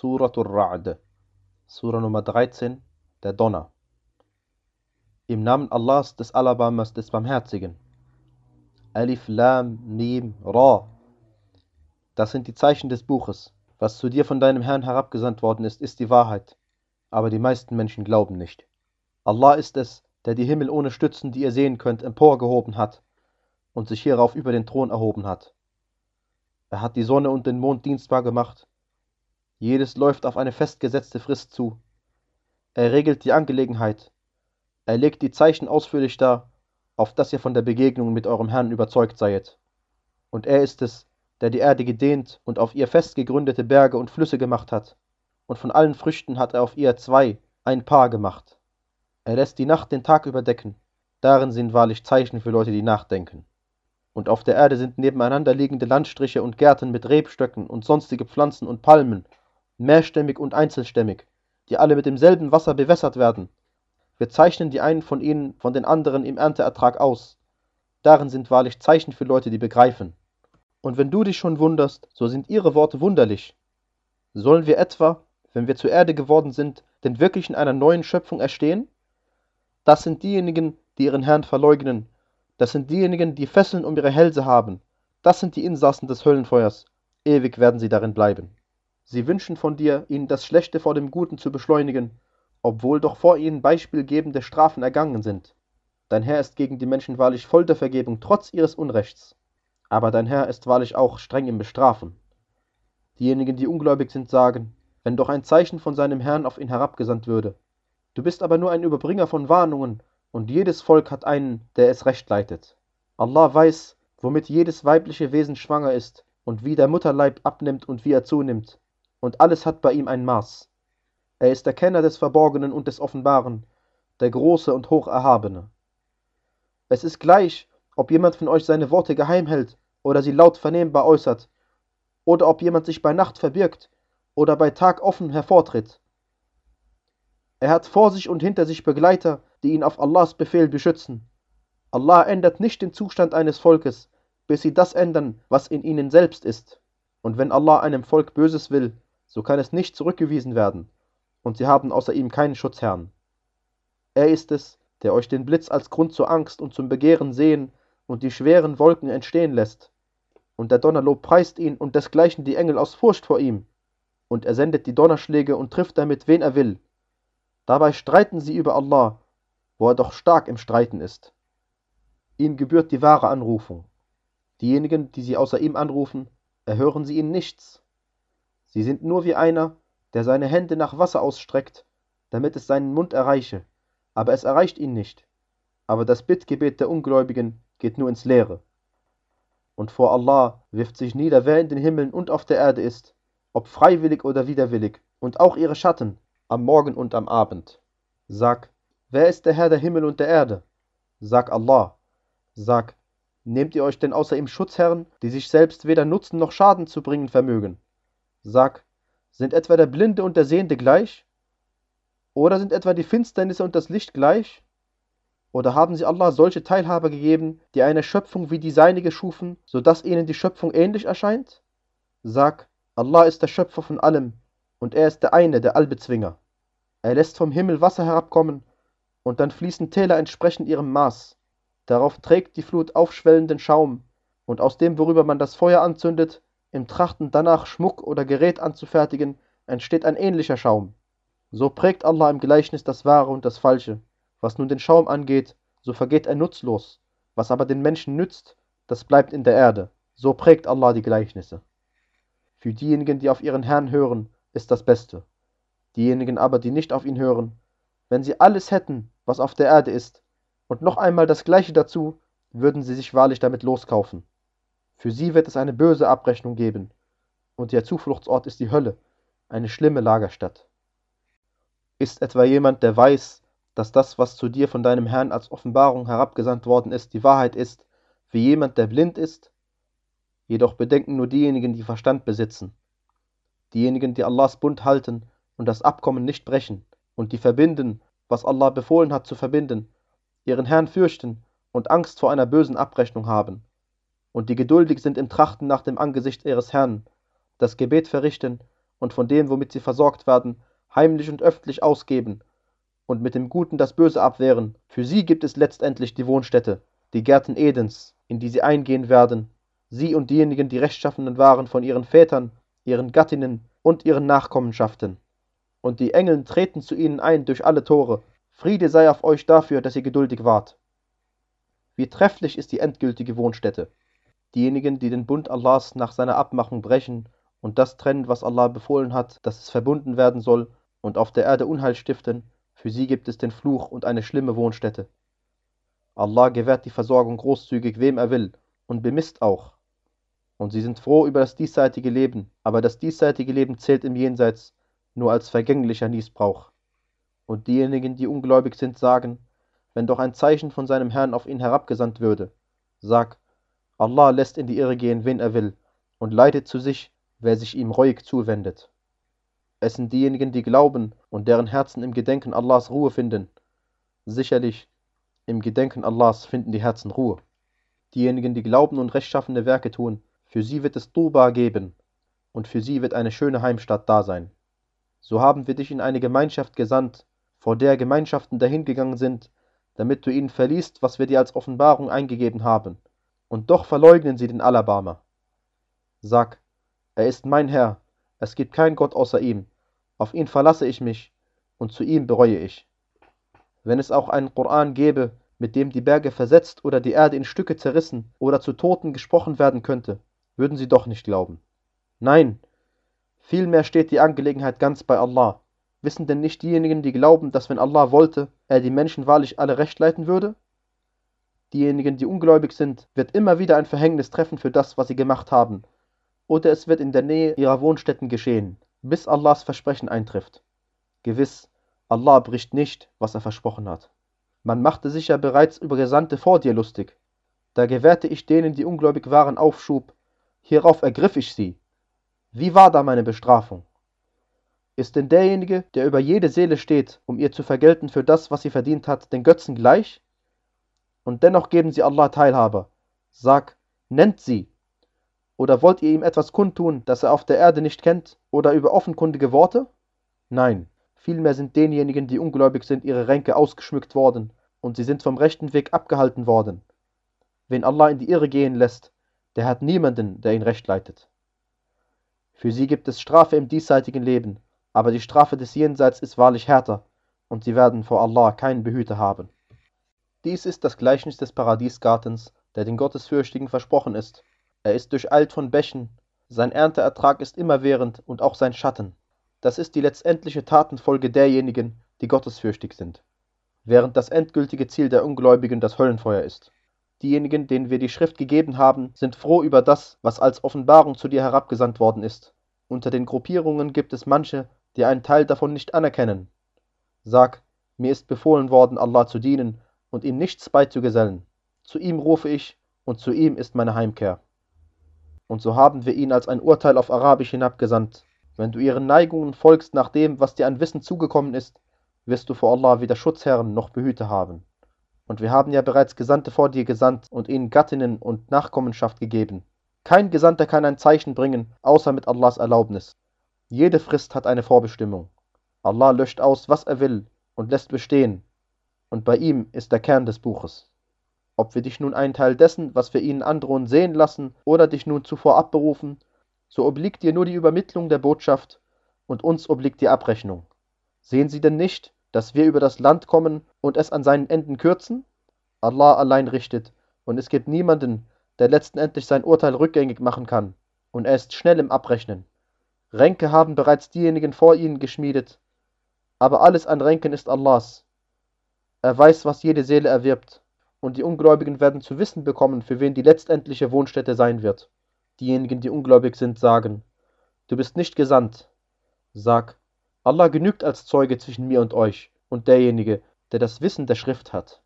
Suratul Ra'd, Sura Nummer 13, der Donner. Im Namen Allahs, des Alabamas, des Barmherzigen. Alif, Lam, Mim, Ra. Das sind die Zeichen des Buches. Was zu dir von deinem Herrn herabgesandt worden ist, ist die Wahrheit. Aber die meisten Menschen glauben nicht. Allah ist es, der die Himmel ohne Stützen, die ihr sehen könnt, emporgehoben hat und sich hierauf über den Thron erhoben hat. Er hat die Sonne und den Mond dienstbar gemacht. Jedes läuft auf eine festgesetzte Frist zu. Er regelt die Angelegenheit. Er legt die Zeichen ausführlich dar, auf dass ihr von der Begegnung mit eurem Herrn überzeugt seiet. Und er ist es, der die Erde gedehnt und auf ihr festgegründete Berge und Flüsse gemacht hat. Und von allen Früchten hat er auf ihr zwei, ein Paar gemacht. Er lässt die Nacht den Tag überdecken. Darin sind wahrlich Zeichen für Leute, die nachdenken und auf der Erde sind nebeneinander liegende Landstriche und Gärten mit Rebstöcken und sonstige Pflanzen und Palmen, mehrstämmig und einzelstämmig, die alle mit demselben Wasser bewässert werden. Wir zeichnen die einen von ihnen von den anderen im Ernteertrag aus. Darin sind wahrlich Zeichen für Leute, die begreifen. Und wenn du dich schon wunderst, so sind ihre Worte wunderlich. Sollen wir etwa, wenn wir zur Erde geworden sind, denn wirklich in einer neuen Schöpfung erstehen? Das sind diejenigen, die ihren Herrn verleugnen das sind diejenigen, die Fesseln um ihre Hälse haben. Das sind die Insassen des Höllenfeuers. Ewig werden sie darin bleiben. Sie wünschen von dir, ihnen das Schlechte vor dem Guten zu beschleunigen, obwohl doch vor ihnen beispielgebende Strafen ergangen sind. Dein Herr ist gegen die Menschen wahrlich voll der Vergebung, trotz ihres Unrechts. Aber dein Herr ist wahrlich auch streng im Bestrafen. Diejenigen, die ungläubig sind, sagen, wenn doch ein Zeichen von seinem Herrn auf ihn herabgesandt würde. Du bist aber nur ein Überbringer von Warnungen und jedes Volk hat einen, der es recht leitet. Allah weiß, womit jedes weibliche Wesen schwanger ist und wie der Mutterleib abnimmt und wie er zunimmt. Und alles hat bei ihm ein Maß. Er ist der Kenner des Verborgenen und des Offenbaren, der Große und Hocherhabene. Es ist gleich, ob jemand von euch seine Worte geheim hält oder sie laut vernehmbar äußert, oder ob jemand sich bei Nacht verbirgt oder bei Tag offen hervortritt. Er hat vor sich und hinter sich Begleiter, die ihn auf Allahs Befehl beschützen. Allah ändert nicht den Zustand eines Volkes, bis sie das ändern, was in ihnen selbst ist. Und wenn Allah einem Volk Böses will, so kann es nicht zurückgewiesen werden, und sie haben außer ihm keinen Schutzherrn. Er ist es, der euch den Blitz als Grund zur Angst und zum Begehren sehen und die schweren Wolken entstehen lässt. Und der Donnerlob preist ihn und desgleichen die Engel aus Furcht vor ihm. Und er sendet die Donnerschläge und trifft damit, wen er will. Dabei streiten sie über Allah wo er doch stark im Streiten ist. Ihm gebührt die wahre Anrufung. Diejenigen, die sie außer ihm anrufen, erhören sie ihn nichts. Sie sind nur wie einer, der seine Hände nach Wasser ausstreckt, damit es seinen Mund erreiche, aber es erreicht ihn nicht. Aber das Bittgebet der Ungläubigen geht nur ins Leere. Und vor Allah wirft sich nieder, wer in den Himmeln und auf der Erde ist, ob freiwillig oder widerwillig, und auch ihre Schatten, am Morgen und am Abend. Sag, Wer ist der Herr der Himmel und der Erde? Sag Allah. Sag, nehmt ihr euch denn außer ihm Schutzherren, die sich selbst weder Nutzen noch Schaden zu bringen vermögen? Sag, sind etwa der Blinde und der Sehende gleich? Oder sind etwa die Finsternisse und das Licht gleich? Oder haben sie Allah solche Teilhaber gegeben, die eine Schöpfung wie die seinige schufen, so dass ihnen die Schöpfung ähnlich erscheint? Sag, Allah ist der Schöpfer von allem, und er ist der eine, der Allbezwinger. Er lässt vom Himmel Wasser herabkommen und dann fließen Täler entsprechend ihrem Maß. Darauf trägt die Flut aufschwellenden Schaum, und aus dem, worüber man das Feuer anzündet, im Trachten danach Schmuck oder Gerät anzufertigen, entsteht ein ähnlicher Schaum. So prägt Allah im Gleichnis das Wahre und das Falsche. Was nun den Schaum angeht, so vergeht er nutzlos. Was aber den Menschen nützt, das bleibt in der Erde. So prägt Allah die Gleichnisse. Für diejenigen, die auf ihren Herrn hören, ist das Beste. Diejenigen aber, die nicht auf ihn hören, wenn sie alles hätten, was auf der Erde ist, und noch einmal das gleiche dazu, würden sie sich wahrlich damit loskaufen. Für sie wird es eine böse Abrechnung geben, und ihr Zufluchtsort ist die Hölle, eine schlimme Lagerstatt. Ist etwa jemand, der weiß, dass das, was zu dir von deinem Herrn als Offenbarung herabgesandt worden ist, die Wahrheit ist, wie jemand, der blind ist? Jedoch bedenken nur diejenigen, die Verstand besitzen. Diejenigen, die Allahs Bund halten und das Abkommen nicht brechen und die verbinden, was Allah befohlen hat zu verbinden, ihren Herrn fürchten und Angst vor einer bösen Abrechnung haben, und die geduldig sind im Trachten nach dem Angesicht ihres Herrn, das Gebet verrichten und von dem, womit sie versorgt werden, heimlich und öffentlich ausgeben und mit dem Guten das Böse abwehren, für sie gibt es letztendlich die Wohnstätte, die Gärten Edens, in die sie eingehen werden, sie und diejenigen, die Rechtschaffenen waren von ihren Vätern, ihren Gattinnen und ihren Nachkommenschaften. Und die Engel treten zu ihnen ein durch alle Tore. Friede sei auf euch dafür, dass ihr geduldig wart. Wie trefflich ist die endgültige Wohnstätte. Diejenigen, die den Bund Allahs nach seiner Abmachung brechen und das trennen, was Allah befohlen hat, dass es verbunden werden soll, und auf der Erde Unheil stiften, für sie gibt es den Fluch und eine schlimme Wohnstätte. Allah gewährt die Versorgung großzügig, wem er will, und bemisst auch. Und sie sind froh über das diesseitige Leben, aber das diesseitige Leben zählt im Jenseits nur als vergänglicher Niesbrauch. Und diejenigen, die ungläubig sind, sagen, wenn doch ein Zeichen von seinem Herrn auf ihn herabgesandt würde. Sag, Allah lässt in die Irre gehen, wen er will, und leitet zu sich, wer sich ihm reuig zuwendet. Es sind diejenigen, die glauben und deren Herzen im Gedenken Allahs Ruhe finden. Sicherlich, im Gedenken Allahs finden die Herzen Ruhe. Diejenigen, die glauben und rechtschaffende Werke tun, für sie wird es Tuba geben, und für sie wird eine schöne Heimstatt da sein. So haben wir dich in eine Gemeinschaft gesandt, vor der Gemeinschaften dahingegangen sind, damit du ihnen verliest, was wir dir als Offenbarung eingegeben haben. Und doch verleugnen sie den Alabamer. Sag, er ist mein Herr, es gibt keinen Gott außer ihm, auf ihn verlasse ich mich, und zu ihm bereue ich. Wenn es auch einen Koran gäbe, mit dem die Berge versetzt oder die Erde in Stücke zerrissen oder zu Toten gesprochen werden könnte, würden sie doch nicht glauben. Nein, vielmehr steht die Angelegenheit ganz bei Allah. Wissen denn nicht diejenigen, die glauben, dass wenn Allah wollte, er die Menschen wahrlich alle recht leiten würde? Diejenigen, die ungläubig sind, wird immer wieder ein Verhängnis treffen für das, was sie gemacht haben, oder es wird in der Nähe ihrer Wohnstätten geschehen, bis Allahs Versprechen eintrifft. Gewiss, Allah bricht nicht, was er versprochen hat. Man machte sich ja bereits über Gesandte vor dir lustig. Da gewährte ich denen, die ungläubig waren, Aufschub. Hierauf ergriff ich sie. Wie war da meine Bestrafung? Ist denn derjenige, der über jede Seele steht, um ihr zu vergelten für das, was sie verdient hat, den Götzen gleich? Und dennoch geben sie Allah Teilhaber. Sag, nennt sie. Oder wollt ihr ihm etwas kundtun, das er auf der Erde nicht kennt, oder über offenkundige Worte? Nein, Vielmehr sind denjenigen, die ungläubig sind, ihre Ränke ausgeschmückt worden, und sie sind vom rechten Weg abgehalten worden. Wen Allah in die Irre gehen lässt, der hat niemanden, der ihn recht leitet. Für sie gibt es Strafe im diesseitigen Leben, aber die Strafe des Jenseits ist wahrlich härter, und sie werden vor Allah keinen Behüter haben. Dies ist das Gleichnis des Paradiesgartens, der den Gottesfürchtigen versprochen ist. Er ist durcheilt von Bächen, sein Ernteertrag ist immerwährend und auch sein Schatten. Das ist die letztendliche Tatenfolge derjenigen, die gottesfürchtig sind, während das endgültige Ziel der Ungläubigen das Höllenfeuer ist. Diejenigen, denen wir die Schrift gegeben haben, sind froh über das, was als Offenbarung zu dir herabgesandt worden ist. Unter den Gruppierungen gibt es manche, die einen Teil davon nicht anerkennen. Sag, mir ist befohlen worden, Allah zu dienen und ihm nichts beizugesellen. Zu ihm rufe ich und zu ihm ist meine Heimkehr. Und so haben wir ihn als ein Urteil auf Arabisch hinabgesandt, wenn du ihren Neigungen folgst nach dem, was dir an Wissen zugekommen ist, wirst du vor Allah weder Schutzherren noch Behüter haben. Und wir haben ja bereits Gesandte vor dir gesandt und ihnen Gattinnen und Nachkommenschaft gegeben. Kein Gesandter kann ein Zeichen bringen, außer mit Allahs Erlaubnis. Jede Frist hat eine Vorbestimmung. Allah löscht aus, was er will, und lässt bestehen. Und bei ihm ist der Kern des Buches. Ob wir dich nun einen Teil dessen, was wir ihnen androhen, sehen lassen, oder dich nun zuvor abberufen, so obliegt dir nur die Übermittlung der Botschaft, und uns obliegt die Abrechnung. Sehen Sie denn nicht, dass wir über das Land kommen und es an seinen Enden kürzen? Allah allein richtet, und es gibt niemanden, der letztendlich sein Urteil rückgängig machen kann, und er ist schnell im Abrechnen. Ränke haben bereits diejenigen vor ihnen geschmiedet, aber alles an Ränken ist Allahs. Er weiß, was jede Seele erwirbt, und die Ungläubigen werden zu wissen bekommen, für wen die letztendliche Wohnstätte sein wird. Diejenigen, die ungläubig sind, sagen, du bist nicht gesandt. Sag, Allah genügt als Zeuge zwischen mir und euch und derjenige, der das Wissen der Schrift hat.